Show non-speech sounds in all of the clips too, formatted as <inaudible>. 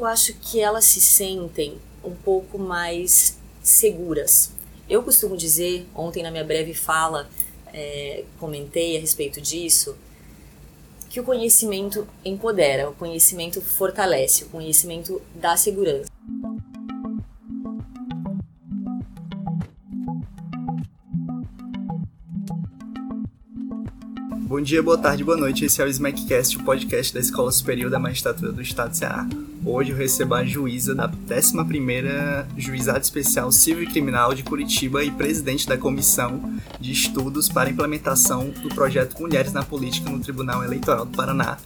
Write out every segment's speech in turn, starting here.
Eu acho que elas se sentem um pouco mais seguras. Eu costumo dizer, ontem na minha breve fala, é, comentei a respeito disso, que o conhecimento empodera, o conhecimento fortalece, o conhecimento dá segurança. Bom dia, boa tarde, boa noite. Esse é o SmackCast, o podcast da Escola Superior da Magistratura do Estado de Ceará. Hoje eu recebo a juíza da 11ª Juizado Especial Civil e Criminal de Curitiba e presidente da Comissão de Estudos para a Implementação do Projeto Mulheres na Política no Tribunal Eleitoral do Paraná,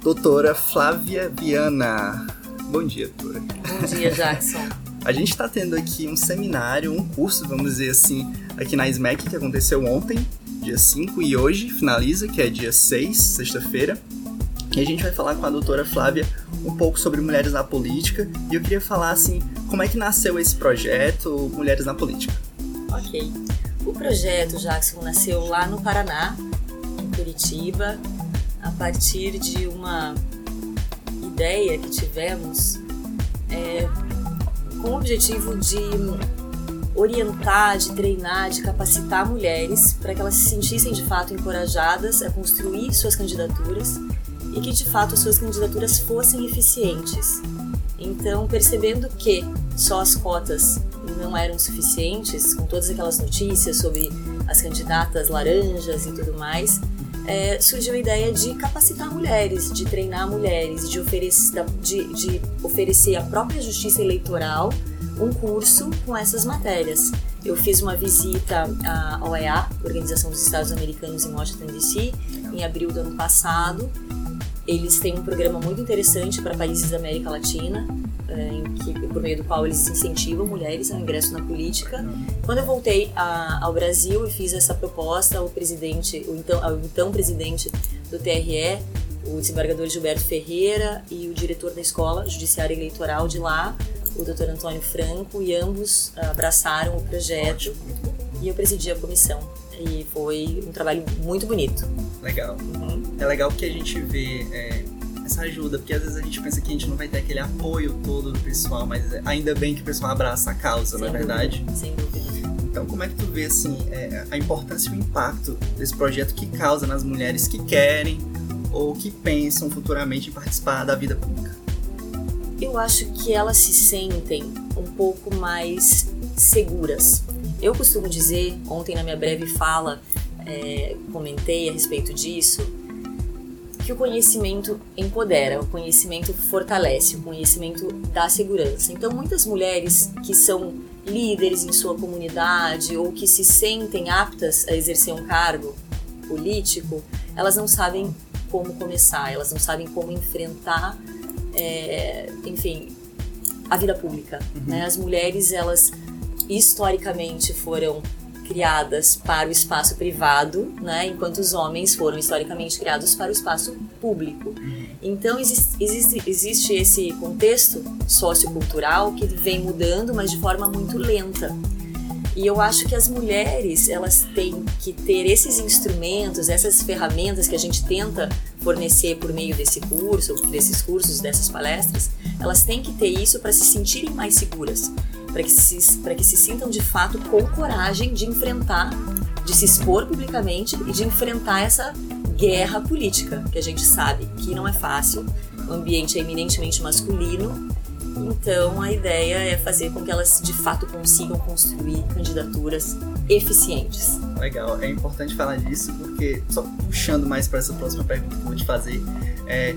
doutora Flávia Viana. Bom dia, doutora. Bom dia, Jackson. <laughs> A gente está tendo aqui um seminário, um curso, vamos dizer assim, aqui na SMAC, que aconteceu ontem, dia 5, e hoje finaliza, que é dia 6, sexta-feira. E a gente vai falar com a doutora Flávia um pouco sobre mulheres na política. E eu queria falar assim, como é que nasceu esse projeto Mulheres na Política? Ok. O projeto, Jackson, nasceu lá no Paraná, em Curitiba, a partir de uma ideia que tivemos é, com o objetivo de orientar, de treinar, de capacitar mulheres para que elas se sentissem de fato encorajadas a construir suas candidaturas e que de fato as suas candidaturas fossem eficientes. Então, percebendo que só as cotas não eram suficientes, com todas aquelas notícias sobre as candidatas laranjas e tudo mais, é, surgiu a ideia de capacitar mulheres, de treinar mulheres, de oferecer, de, de oferecer a própria justiça eleitoral um curso com essas matérias. Eu fiz uma visita à OEA, Organização dos Estados Americanos, em Washington DC, em abril do ano passado. Eles têm um programa muito interessante para países da América Latina, é, que, por meio do qual eles incentivam mulheres ao ingresso na política. Quando eu voltei a, ao Brasil e fiz essa proposta ao presidente, o então, ao então presidente do TRE, o desembargador Gilberto Ferreira e o diretor da escola judiciária eleitoral de lá, o Dr. Antônio Franco, e ambos abraçaram o projeto e eu presidi a comissão. E foi um trabalho muito bonito. Legal. Uhum. É legal que a gente vê é, essa ajuda, porque às vezes a gente pensa que a gente não vai ter aquele apoio todo do pessoal, mas ainda bem que o pessoal abraça a causa, Sem não é verdade? Sem dúvida. Então, como é que tu vê assim é, a importância e o impacto desse projeto que causa nas mulheres que querem ou que pensam futuramente em participar da vida pública? eu acho que elas se sentem um pouco mais seguras. Eu costumo dizer, ontem na minha breve fala, é, comentei a respeito disso, que o conhecimento empodera, o conhecimento fortalece, o conhecimento dá segurança. Então, muitas mulheres que são líderes em sua comunidade ou que se sentem aptas a exercer um cargo político, elas não sabem como começar, elas não sabem como enfrentar é, enfim, a vida pública. Uhum. Né? As mulheres, elas historicamente foram criadas para o espaço privado, né? enquanto os homens foram historicamente criados para o espaço público. Uhum. Então existe, existe, existe esse contexto sociocultural que vem mudando, mas de forma muito lenta. E eu acho que as mulheres, elas têm que ter esses instrumentos, essas ferramentas que a gente tenta fornecer por meio desse curso, desses cursos, dessas palestras, elas têm que ter isso para se sentirem mais seguras, para que se que se sintam de fato com coragem de enfrentar, de se expor publicamente e de enfrentar essa guerra política, que a gente sabe que não é fácil. O ambiente é eminentemente masculino então, a ideia é fazer com que elas de fato consigam construir candidaturas eficientes. Legal, é importante falar disso porque, só puxando mais para essa próxima pergunta que eu vou te fazer, é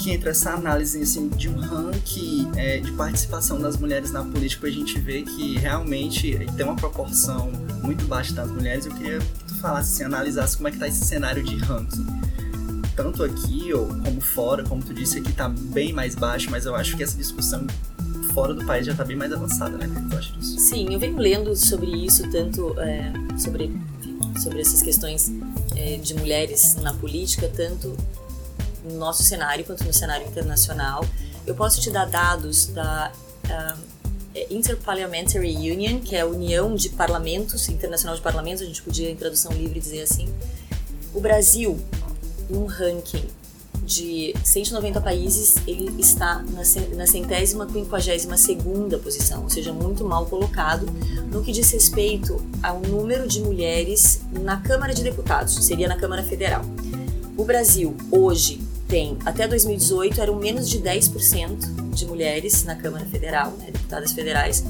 que entra essa análise assim, de um ranking é, de participação das mulheres na política, a gente vê que realmente tem uma proporção muito baixa das mulheres. Eu queria que tu falasse, assim, analisasse como é que está esse cenário de ranking tanto aqui ou como fora, como tu disse, aqui tá bem mais baixo, mas eu acho que essa discussão fora do país já tá bem mais avançada, né? O que tu acha disso? Sim, eu venho lendo sobre isso, tanto é, sobre, sobre essas questões é, de mulheres na política, tanto no nosso cenário quanto no cenário internacional. Eu posso te dar dados da uh, Interparliamentary Union, que é a União de Parlamentos, Internacional de Parlamentos, a gente podia em tradução livre dizer assim. O Brasil num ranking de 190 países, ele está na centésima quinquagésima segunda posição, ou seja, muito mal colocado no que diz respeito ao número de mulheres na Câmara de Deputados, seria na Câmara Federal. O Brasil, hoje, tem, até 2018, eram menos de 10% de mulheres na Câmara Federal, né, deputadas federais.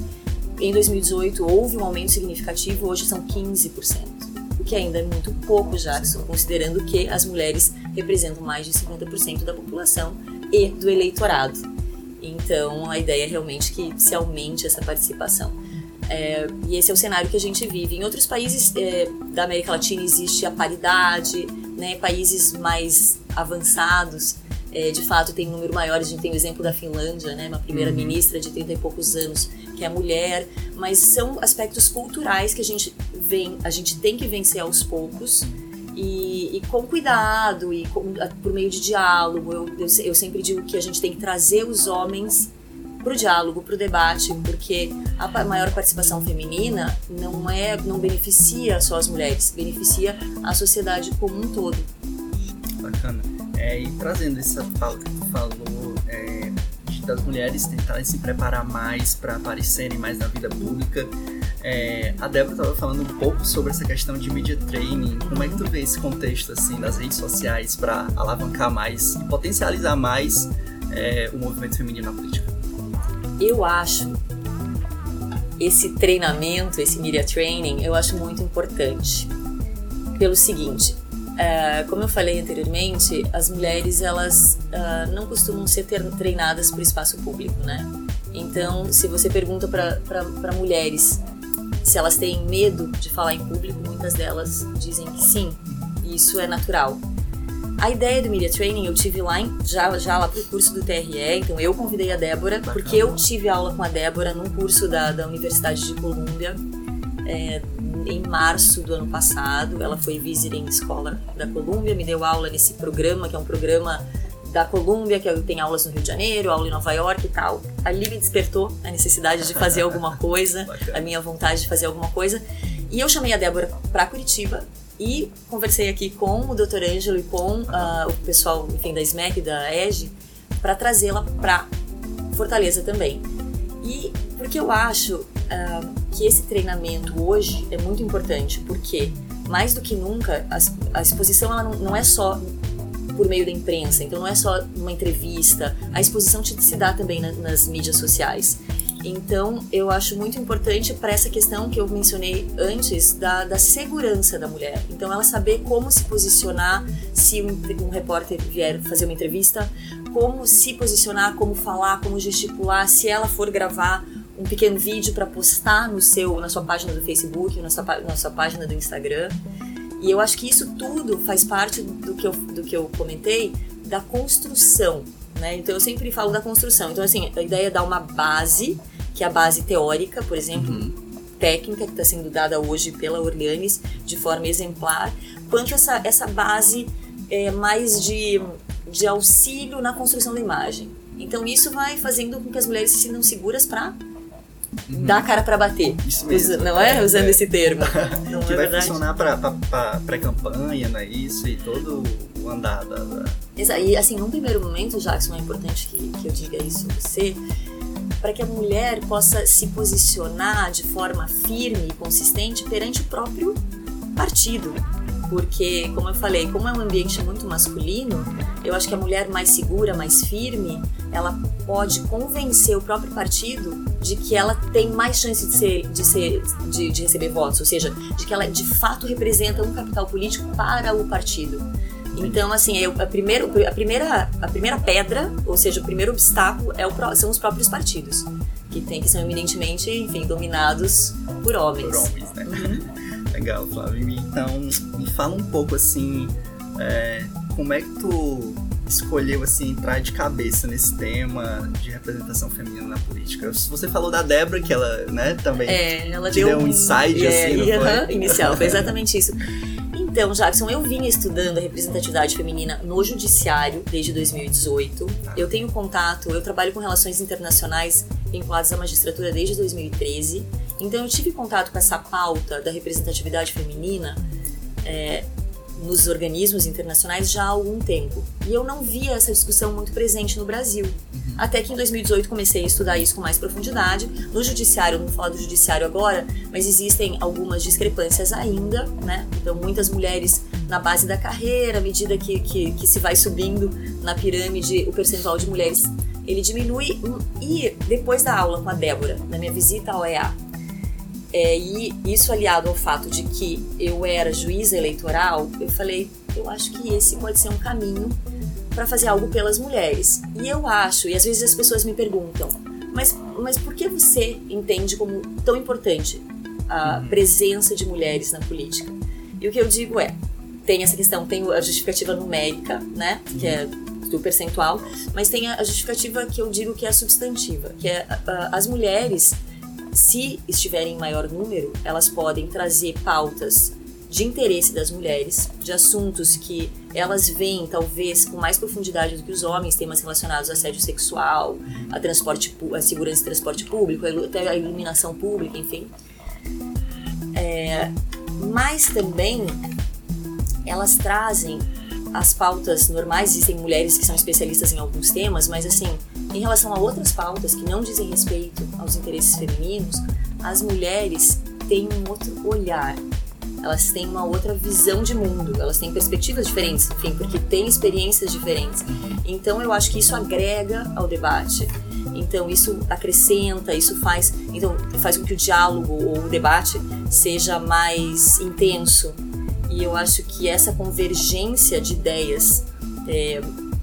Em 2018, houve um aumento significativo, hoje são 15% o que ainda é muito pouco, Jackson, considerando que as mulheres representam mais de 50% da população e do eleitorado. Então, a ideia é realmente que se aumente essa participação. É, e esse é o cenário que a gente vive. Em outros países é, da América Latina existe a paridade, né? países mais avançados, é, de fato, tem um número maior. A gente tem o exemplo da Finlândia, né? uma primeira-ministra de 30 e poucos anos, que é mulher, mas são aspectos culturais que a gente vem, a gente tem que vencer aos poucos. E, e com cuidado e com, por meio de diálogo, eu, eu, eu sempre digo que a gente tem que trazer os homens para o diálogo, para o debate, porque a maior participação feminina não é, não beneficia só as mulheres, beneficia a sociedade como um todo. Bacana. É, e trazendo essa fala que tu falou é, das mulheres tentarem se preparar mais para aparecerem mais na vida pública, é, a Débora estava falando um pouco sobre essa questão de media training. Como é que tu vê esse contexto assim das redes sociais para alavancar mais e potencializar mais é, o movimento feminino na política? Eu acho esse treinamento, esse media training, eu acho muito importante. Pelo seguinte, é, como eu falei anteriormente, as mulheres elas uh, não costumam ser treinadas para o espaço público, né? Então, se você pergunta para mulheres se elas têm medo de falar em público, muitas delas dizem que sim, e isso é natural. A ideia do Media Training eu tive lá, em, já, já lá pro curso do TRE, então eu convidei a Débora, Bacana. porque eu tive aula com a Débora num curso da, da Universidade de Colômbia, é, em março do ano passado. Ela foi visiting escola da Colômbia, me deu aula nesse programa, que é um programa da Colômbia, que tem aulas no Rio de Janeiro, aula em Nova York e tal. Ali me despertou a necessidade de fazer alguma <laughs> coisa, a minha vontade de fazer alguma coisa. E eu chamei a Débora para Curitiba e conversei aqui com o Dr. Ângelo e com uh, o pessoal, enfim, da SMEC, da EGE, para trazê-la para Fortaleza também. E porque eu acho uh, que esse treinamento hoje é muito importante, porque mais do que nunca a, a exposição ela não, não é só por meio da imprensa, então não é só uma entrevista, a exposição se dá também na, nas mídias sociais. Então, eu acho muito importante para essa questão que eu mencionei antes da, da, segurança da mulher. Então, ela saber como se posicionar se um, um, repórter vier fazer uma entrevista, como se posicionar, como falar, como gesticular, se ela for gravar um pequeno vídeo para postar no seu, na sua página do Facebook, na sua, na sua página do Instagram. E eu acho que isso tudo faz parte do que eu, do que eu comentei da construção, né? Então eu sempre falo da construção. Então assim, a ideia é dar uma base, que é a base teórica, por exemplo, uhum. técnica que está sendo dada hoje pela Orleanes de forma exemplar, quanto essa essa base é, mais de, de auxílio na construção da imagem. Então isso vai fazendo com que as mulheres se sintam seguras para uhum. dá a cara para bater. Isso mesmo. Usa, não é? é Usando é. esse termo. <laughs> Não que é vai verdade? funcionar para pré-campanha, não é isso? E todo o andar da, da... Exato. E assim, num primeiro momento, Jackson, é importante que, que eu diga isso a você, para que a mulher possa se posicionar de forma firme e consistente perante o próprio partido. Porque, como eu falei, como é um ambiente muito masculino, eu acho que a mulher mais segura, mais firme, ela pode convencer o próprio partido de que ela tem mais chance de ser, de ser, de, de receber votos, ou seja, de que ela de fato representa um capital político para o partido. Então, assim, a, primeiro, a, primeira, a primeira pedra, ou seja, o primeiro obstáculo é o, são os próprios partidos, que tem que ser eminentemente, enfim, dominados por homens. Por homens, né? Uhum. Legal, Flávio. Então, me fala um pouco, assim, é, como é que tu escolheu assim entrar de cabeça nesse tema de representação feminina na política? Você falou da Débora que ela, né, também é, ela deu, deu um insight é, assim, não foi? inicial, foi <laughs> exatamente isso. Então, Jackson, eu vinha estudando a representatividade feminina no judiciário desde 2018. Ah. Eu tenho contato, eu trabalho com relações internacionais vinculadas à magistratura desde 2013. Então, eu tive contato com essa pauta da representatividade feminina é, nos organismos internacionais já há algum tempo. E eu não via essa discussão muito presente no Brasil. Uhum. Até que em 2018 comecei a estudar isso com mais profundidade. No judiciário, não vou falar do judiciário agora, mas existem algumas discrepâncias ainda, né? Então, muitas mulheres na base da carreira, à medida que, que, que se vai subindo na pirâmide, o percentual de mulheres ele diminui. E depois da aula com a Débora, na minha visita ao EA, é, e isso aliado ao fato de que eu era juíza eleitoral, eu falei, eu acho que esse pode ser um caminho para fazer algo pelas mulheres. E eu acho, e às vezes as pessoas me perguntam, mas, mas por que você entende como tão importante a uhum. presença de mulheres na política? E o que eu digo é, tem essa questão, tem a justificativa numérica, né, que é do percentual, mas tem a justificativa que eu digo que é a substantiva, que é as mulheres se estiverem em maior número, elas podem trazer pautas de interesse das mulheres, de assuntos que elas veem talvez com mais profundidade do que os homens, temas relacionados a assédio sexual, a transporte, a segurança de transporte público, até a iluminação pública, enfim. É, mas também elas trazem as pautas normais, existem mulheres que são especialistas em alguns temas, mas assim, em relação a outras pautas que não dizem respeito aos interesses femininos, as mulheres têm um outro olhar. Elas têm uma outra visão de mundo, elas têm perspectivas diferentes, enfim, porque têm experiências diferentes. Então eu acho que isso agrega ao debate. Então isso acrescenta, isso faz, então faz com que o diálogo ou o debate seja mais intenso. E eu acho que essa convergência de ideias é,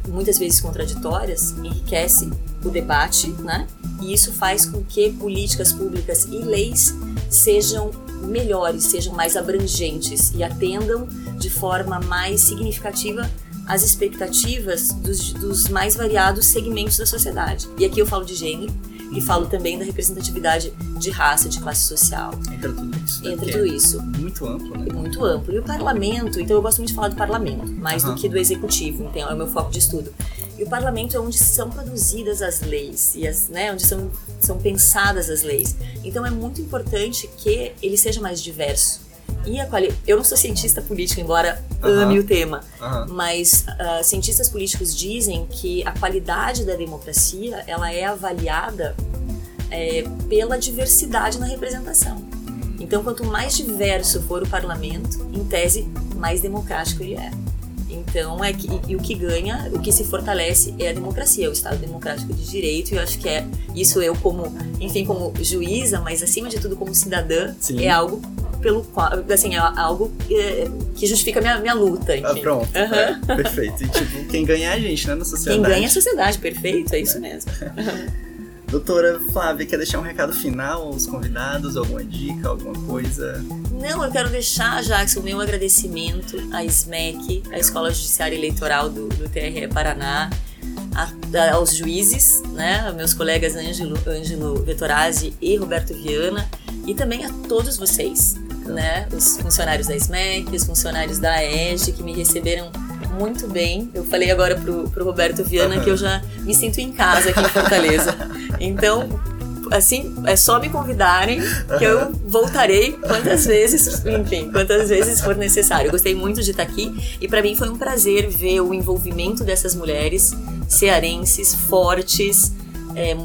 muitas vezes contraditórias, enriquece o debate, né? E isso faz com que políticas públicas e leis sejam melhores, sejam mais abrangentes e atendam de forma mais significativa as expectativas dos, dos mais variados segmentos da sociedade. E aqui eu falo de gênero, e falo também da representatividade de raça, de classe social. Entra tudo isso. Né? Entra tudo isso. Muito amplo, né? Muito amplo. E o parlamento, então eu gosto muito de falar do parlamento, mais uhum. do que do executivo, então é o meu foco de estudo. E o parlamento é onde são produzidas as leis, e as, né, onde são, são pensadas as leis. Então é muito importante que ele seja mais diverso e a quali... Eu não sou cientista político, embora ame o tema, mas uh, cientistas políticos dizem que a qualidade da democracia ela é avaliada é, pela diversidade na representação. Então, quanto mais diverso for o parlamento, em tese, mais democrático ele é. Então, é que, e, e, o que ganha, o que se fortalece é a democracia, o Estado democrático de direito. E eu acho que é isso eu como, enfim, como juíza, mas acima de tudo como cidadã, Sim. é algo pelo qual, assim, é algo que, que justifica a minha, minha luta, enfim. Ah, pronto. Uhum. É, perfeito. E, tipo, quem ganha é a gente, né, na sociedade. Quem ganha é a sociedade, perfeito, é isso mesmo. <laughs> Doutora Flávia, quer deixar um recado final aos convidados, alguma dica, alguma coisa? Não, eu quero deixar, Jackson, o meu agradecimento à SMEC, a Escola Judiciária Eleitoral do, do TRE Paraná, a, a, aos juízes, né, meus colegas Ângelo, Ângelo Vettorazzi e Roberto Viana, e também a todos vocês, né, os funcionários da SMEC, os funcionários da EGE, que me receberam muito bem. Eu falei agora pro, pro Roberto Viana uhum. que eu já me sinto em casa aqui em Fortaleza. Então, assim, é só me convidarem que eu voltarei quantas vezes, enfim, quantas vezes for necessário. Eu gostei muito de estar aqui e para mim foi um prazer ver o envolvimento dessas mulheres cearenses fortes, é,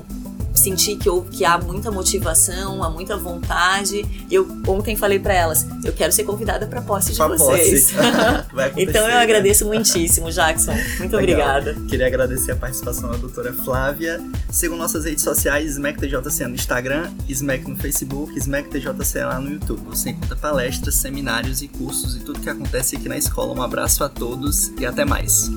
sentir que, eu, que há muita motivação, há muita vontade. Eu ontem falei para elas, eu quero ser convidada para posse pra de vocês. <laughs> Posse. então eu né? agradeço muitíssimo, Jackson. Muito Legal. obrigada. Queria agradecer a participação da doutora Flávia. Segundo nossas redes sociais, SMECTJC no Instagram, SMEC no Facebook, SMECTJC lá no YouTube. Você encontra palestras, seminários e cursos e tudo que acontece aqui na escola. Um abraço a todos e até mais.